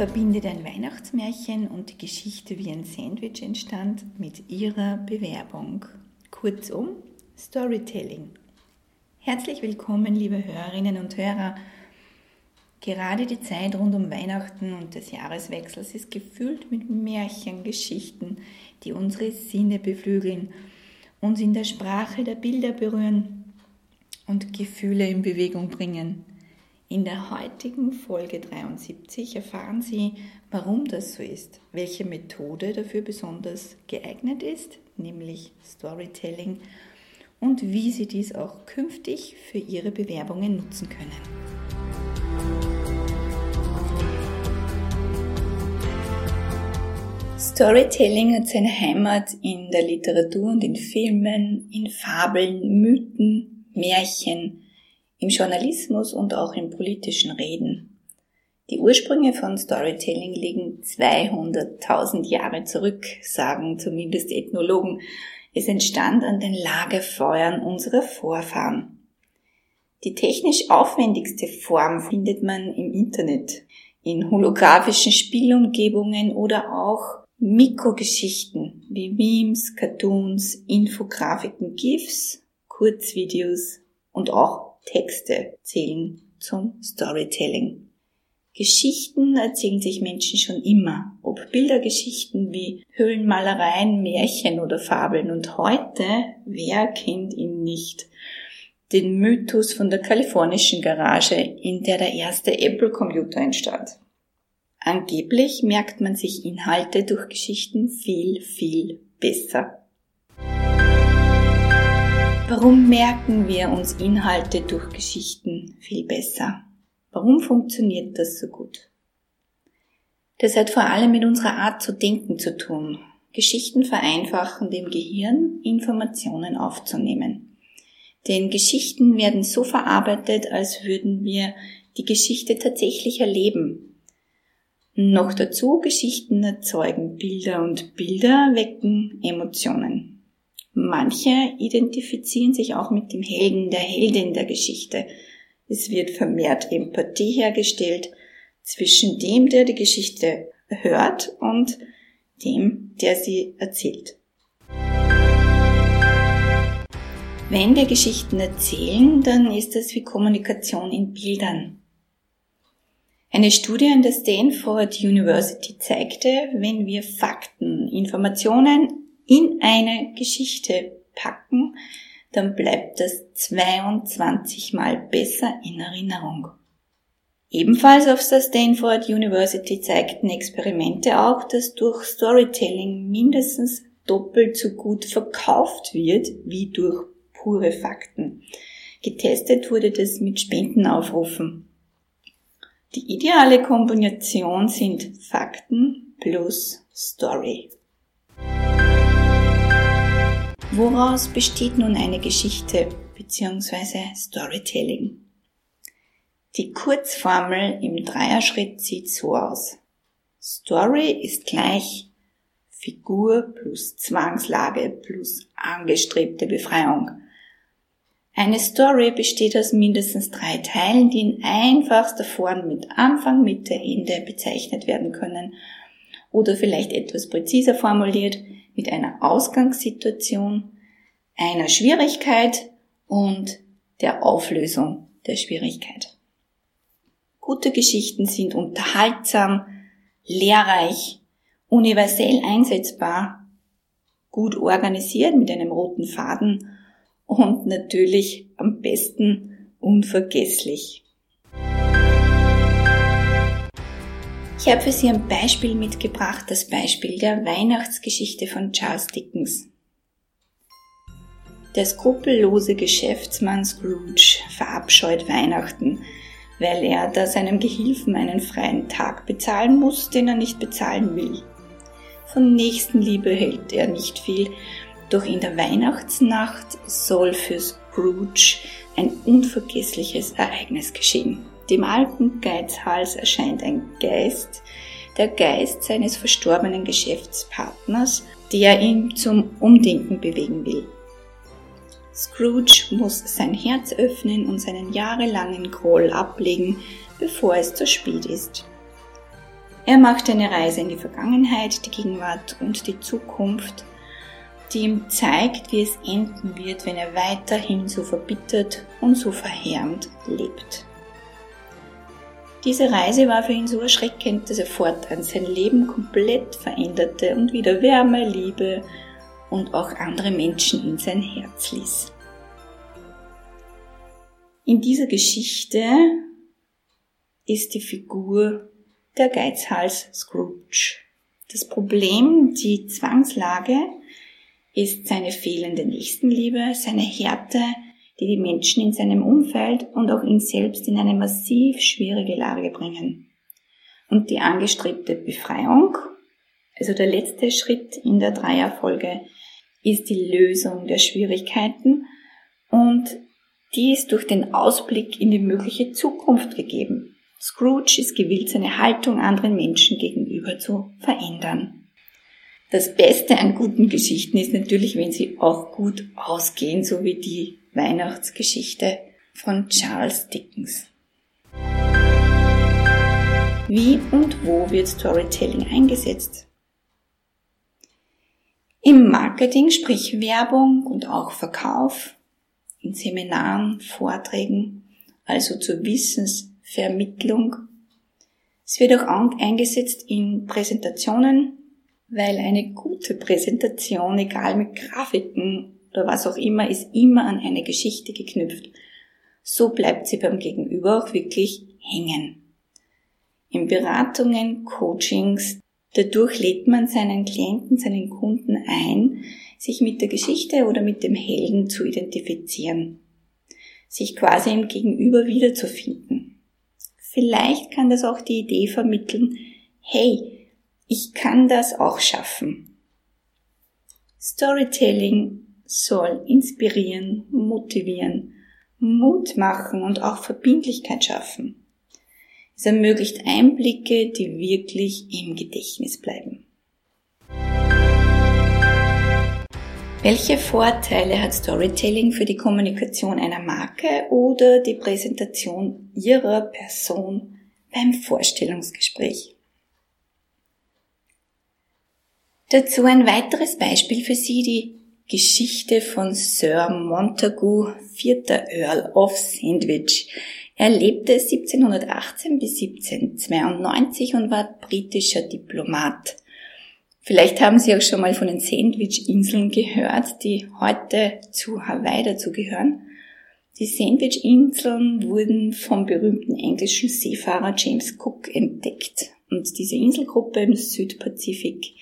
Verbindet ein Weihnachtsmärchen und die Geschichte, wie ein Sandwich entstand, mit Ihrer Bewerbung? Kurzum, Storytelling. Herzlich willkommen, liebe Hörerinnen und Hörer. Gerade die Zeit rund um Weihnachten und des Jahreswechsels ist gefüllt mit Märchen, Geschichten, die unsere Sinne beflügeln, uns in der Sprache der Bilder berühren und Gefühle in Bewegung bringen. In der heutigen Folge 73 erfahren Sie, warum das so ist, welche Methode dafür besonders geeignet ist, nämlich Storytelling, und wie Sie dies auch künftig für Ihre Bewerbungen nutzen können. Storytelling hat seine Heimat in der Literatur und in Filmen, in Fabeln, Mythen, Märchen, im Journalismus und auch in politischen Reden. Die Ursprünge von Storytelling liegen 200.000 Jahre zurück, sagen zumindest Ethnologen. Es entstand an den Lagerfeuern unserer Vorfahren. Die technisch aufwendigste Form findet man im Internet, in holographischen Spielumgebungen oder auch Mikrogeschichten wie Memes, Cartoons, Infografiken, GIFs, Kurzvideos und auch Texte zählen zum Storytelling. Geschichten erzählen sich Menschen schon immer, ob Bildergeschichten wie Höhlenmalereien, Märchen oder Fabeln. Und heute, wer kennt ihn nicht? Den Mythos von der kalifornischen Garage, in der der erste Apple-Computer entstand. Angeblich merkt man sich Inhalte durch Geschichten viel, viel besser. Warum merken wir uns Inhalte durch Geschichten viel besser? Warum funktioniert das so gut? Das hat vor allem mit unserer Art zu denken zu tun. Geschichten vereinfachen dem Gehirn, Informationen aufzunehmen. Denn Geschichten werden so verarbeitet, als würden wir die Geschichte tatsächlich erleben. Noch dazu, Geschichten erzeugen Bilder und Bilder wecken Emotionen. Manche identifizieren sich auch mit dem Helden, der Heldin der Geschichte. Es wird vermehrt Empathie hergestellt zwischen dem, der die Geschichte hört und dem, der sie erzählt. Wenn wir Geschichten erzählen, dann ist das wie Kommunikation in Bildern. Eine Studie an der Stanford University zeigte, wenn wir Fakten, Informationen in eine Geschichte packen, dann bleibt das 22 mal besser in Erinnerung. Ebenfalls auf der Stanford University zeigten Experimente auch, dass durch Storytelling mindestens doppelt so gut verkauft wird wie durch pure Fakten. Getestet wurde das mit Spendenaufrufen. Die ideale Kombination sind Fakten plus Story. Woraus besteht nun eine Geschichte bzw. Storytelling? Die Kurzformel im Dreierschritt sieht so aus. Story ist gleich Figur plus Zwangslage plus angestrebte Befreiung. Eine Story besteht aus mindestens drei Teilen, die in einfachster Form mit Anfang, Mitte, Ende bezeichnet werden können. Oder vielleicht etwas präziser formuliert, mit einer Ausgangssituation, einer Schwierigkeit und der Auflösung der Schwierigkeit. Gute Geschichten sind unterhaltsam, lehrreich, universell einsetzbar, gut organisiert mit einem roten Faden und natürlich am besten unvergesslich. Ich habe für Sie ein Beispiel mitgebracht, das Beispiel der Weihnachtsgeschichte von Charles Dickens. Der skrupellose Geschäftsmann Scrooge verabscheut Weihnachten, weil er da seinem Gehilfen einen freien Tag bezahlen muss, den er nicht bezahlen will. Von Nächstenliebe hält er nicht viel, doch in der Weihnachtsnacht soll für Scrooge ein unvergessliches Ereignis geschehen. Dem alten Geizhals erscheint ein Geist, der Geist seines verstorbenen Geschäftspartners, der ihn zum Umdenken bewegen will. Scrooge muss sein Herz öffnen und seinen jahrelangen Groll ablegen, bevor es zu spät ist. Er macht eine Reise in die Vergangenheit, die Gegenwart und die Zukunft, die ihm zeigt, wie es enden wird, wenn er weiterhin so verbittert und so verheerend lebt. Diese Reise war für ihn so erschreckend, dass er fortan sein Leben komplett veränderte und wieder Wärme, Liebe und auch andere Menschen in sein Herz ließ. In dieser Geschichte ist die Figur der Geizhals Scrooge. Das Problem, die Zwangslage, ist seine fehlende Nächstenliebe, seine Härte, die die Menschen in seinem Umfeld und auch ihn selbst in eine massiv schwierige Lage bringen. Und die angestrebte Befreiung, also der letzte Schritt in der Dreierfolge, ist die Lösung der Schwierigkeiten und die ist durch den Ausblick in die mögliche Zukunft gegeben. Scrooge ist gewillt, seine Haltung anderen Menschen gegenüber zu verändern. Das Beste an guten Geschichten ist natürlich, wenn sie auch gut ausgehen, so wie die Weihnachtsgeschichte von Charles Dickens. Wie und wo wird Storytelling eingesetzt? Im Marketing, sprich Werbung und auch Verkauf, in Seminaren, Vorträgen, also zur Wissensvermittlung. Es wird auch eingesetzt in Präsentationen, weil eine gute Präsentation, egal mit Grafiken oder was auch immer, ist immer an eine Geschichte geknüpft. So bleibt sie beim Gegenüber auch wirklich hängen. In Beratungen, Coachings, dadurch lädt man seinen Klienten, seinen Kunden ein, sich mit der Geschichte oder mit dem Helden zu identifizieren, sich quasi im Gegenüber wiederzufinden. Vielleicht kann das auch die Idee vermitteln, hey, ich kann das auch schaffen. Storytelling soll inspirieren, motivieren, Mut machen und auch Verbindlichkeit schaffen. Es ermöglicht Einblicke, die wirklich im Gedächtnis bleiben. Welche Vorteile hat Storytelling für die Kommunikation einer Marke oder die Präsentation Ihrer Person beim Vorstellungsgespräch? Dazu ein weiteres Beispiel für Sie, die Geschichte von Sir Montagu, vierter Earl of Sandwich. Er lebte 1718 bis 1792 und war britischer Diplomat. Vielleicht haben Sie auch schon mal von den Sandwich-Inseln gehört, die heute zu Hawaii dazugehören. Die Sandwich-Inseln wurden vom berühmten englischen Seefahrer James Cook entdeckt und diese Inselgruppe im Südpazifik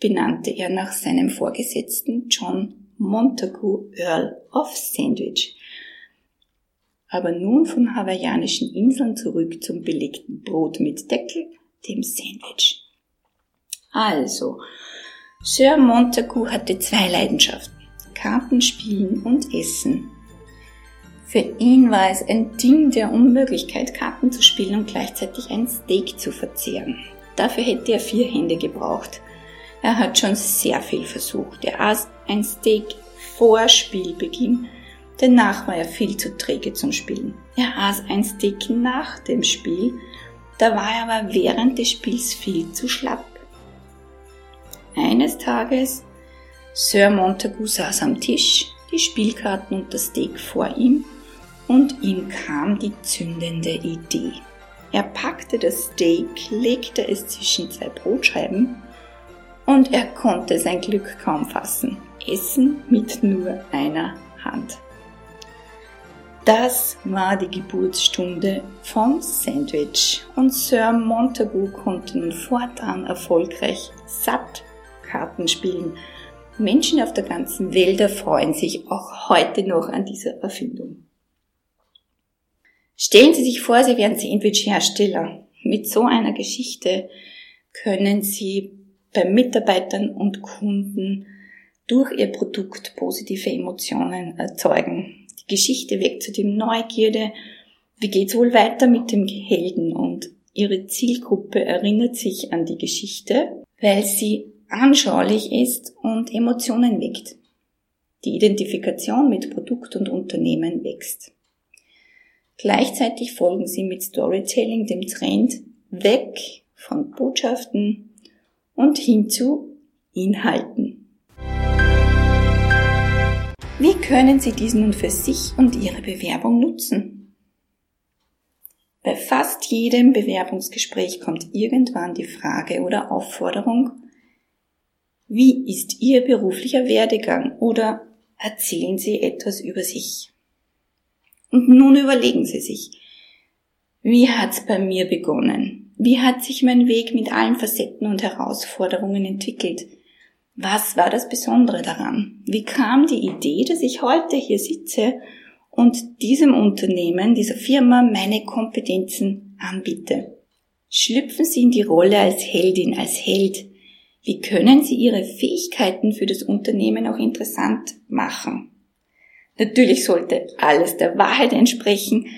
benannte er nach seinem Vorgesetzten John Montagu, Earl of Sandwich. Aber nun von hawaiianischen Inseln zurück zum belegten Brot mit Deckel, dem Sandwich. Also, Sir Montagu hatte zwei Leidenschaften, Kartenspielen und Essen. Für ihn war es ein Ding der Unmöglichkeit, Karten zu spielen und gleichzeitig ein Steak zu verzehren. Dafür hätte er vier Hände gebraucht – er hat schon sehr viel versucht. Er aß ein Steak vor Spielbeginn. Danach war er viel zu träge zum Spielen. Er aß ein Steak nach dem Spiel. Da war er aber während des Spiels viel zu schlapp. Eines Tages, Sir Montagu saß am Tisch, die Spielkarten und das Steak vor ihm, und ihm kam die zündende Idee. Er packte das Steak, legte es zwischen zwei Brotscheiben und er konnte sein Glück kaum fassen. Essen mit nur einer Hand. Das war die Geburtsstunde von Sandwich und Sir Montagu konnten fortan erfolgreich satt Karten spielen. Menschen auf der ganzen Welt erfreuen sich auch heute noch an dieser Erfindung. Stellen Sie sich vor, Sie wären Sandwich-Hersteller. Mit so einer Geschichte können Sie bei Mitarbeitern und Kunden durch Ihr Produkt positive Emotionen erzeugen. Die Geschichte weckt zudem Neugierde. Wie geht's wohl weiter mit dem Helden? Und ihre Zielgruppe erinnert sich an die Geschichte, weil sie anschaulich ist und Emotionen weckt. Die Identifikation mit Produkt und Unternehmen wächst. Gleichzeitig folgen sie mit Storytelling dem Trend weg von Botschaften und hin zu Inhalten. Wie können Sie diesen nun für sich und Ihre Bewerbung nutzen? Bei fast jedem Bewerbungsgespräch kommt irgendwann die Frage oder Aufforderung, wie ist Ihr beruflicher Werdegang oder erzählen Sie etwas über sich? Und nun überlegen Sie sich, wie hat's bei mir begonnen? Wie hat sich mein Weg mit allen Facetten und Herausforderungen entwickelt? Was war das Besondere daran? Wie kam die Idee, dass ich heute hier sitze und diesem Unternehmen, dieser Firma meine Kompetenzen anbiete? Schlüpfen Sie in die Rolle als Heldin, als Held. Wie können Sie Ihre Fähigkeiten für das Unternehmen auch interessant machen? Natürlich sollte alles der Wahrheit entsprechen,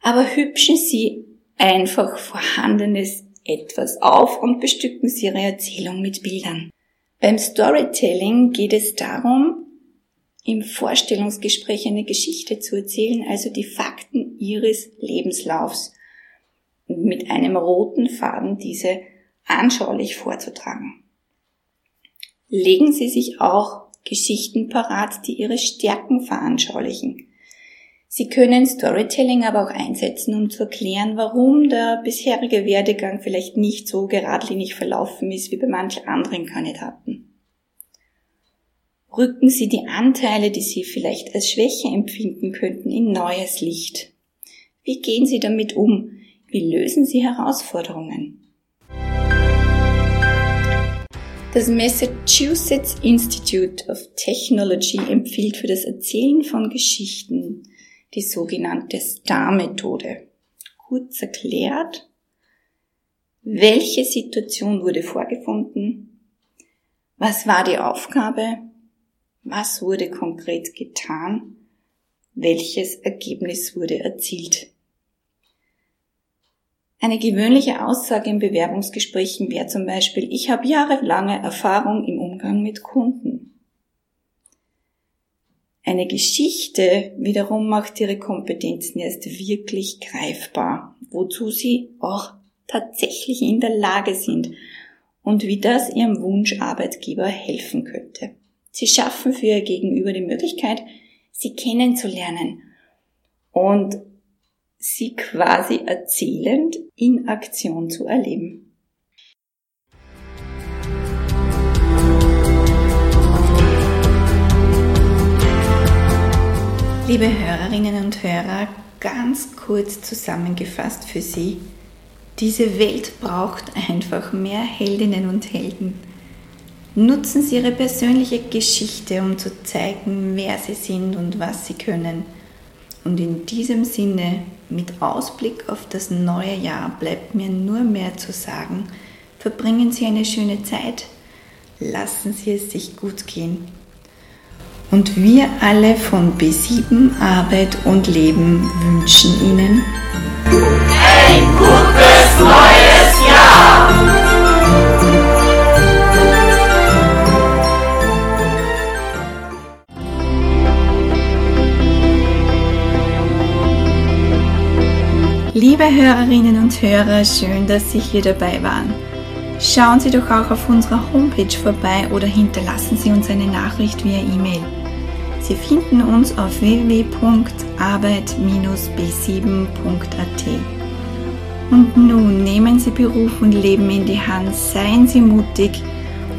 aber hübschen Sie einfach Vorhandenes etwas auf und bestücken Sie Ihre Erzählung mit Bildern. Beim Storytelling geht es darum, im Vorstellungsgespräch eine Geschichte zu erzählen, also die Fakten Ihres Lebenslaufs mit einem roten Faden diese anschaulich vorzutragen. Legen Sie sich auch Geschichten parat, die Ihre Stärken veranschaulichen. Sie können Storytelling aber auch einsetzen, um zu erklären, warum der bisherige Werdegang vielleicht nicht so geradlinig verlaufen ist wie bei manchen anderen Kandidaten. Rücken Sie die Anteile, die Sie vielleicht als Schwäche empfinden könnten, in neues Licht. Wie gehen Sie damit um? Wie lösen Sie Herausforderungen? Das Massachusetts Institute of Technology empfiehlt für das Erzählen von Geschichten die sogenannte Star-Methode. Kurz erklärt, welche Situation wurde vorgefunden? Was war die Aufgabe? Was wurde konkret getan? Welches Ergebnis wurde erzielt? Eine gewöhnliche Aussage in Bewerbungsgesprächen wäre zum Beispiel, ich habe jahrelange Erfahrung im Umgang mit Kunden. Eine Geschichte wiederum macht ihre Kompetenzen erst wirklich greifbar, wozu sie auch tatsächlich in der Lage sind und wie das ihrem Wunscharbeitgeber helfen könnte. Sie schaffen für ihr Gegenüber die Möglichkeit, sie kennenzulernen und sie quasi erzählend in Aktion zu erleben. Liebe Hörerinnen und Hörer, ganz kurz zusammengefasst für Sie. Diese Welt braucht einfach mehr Heldinnen und Helden. Nutzen Sie Ihre persönliche Geschichte, um zu zeigen, wer Sie sind und was Sie können. Und in diesem Sinne, mit Ausblick auf das neue Jahr, bleibt mir nur mehr zu sagen, verbringen Sie eine schöne Zeit, lassen Sie es sich gut gehen und wir alle von B7 Arbeit und Leben wünschen Ihnen ein gutes neues Jahr! Liebe Hörerinnen und Hörer, schön, dass Sie hier dabei waren. Schauen Sie doch auch auf unserer Homepage vorbei oder hinterlassen Sie uns eine Nachricht via E-Mail. Sie finden uns auf www.arbeit-b7.at. Und nun nehmen Sie Beruf und Leben in die Hand, seien Sie mutig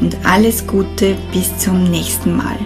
und alles Gute bis zum nächsten Mal.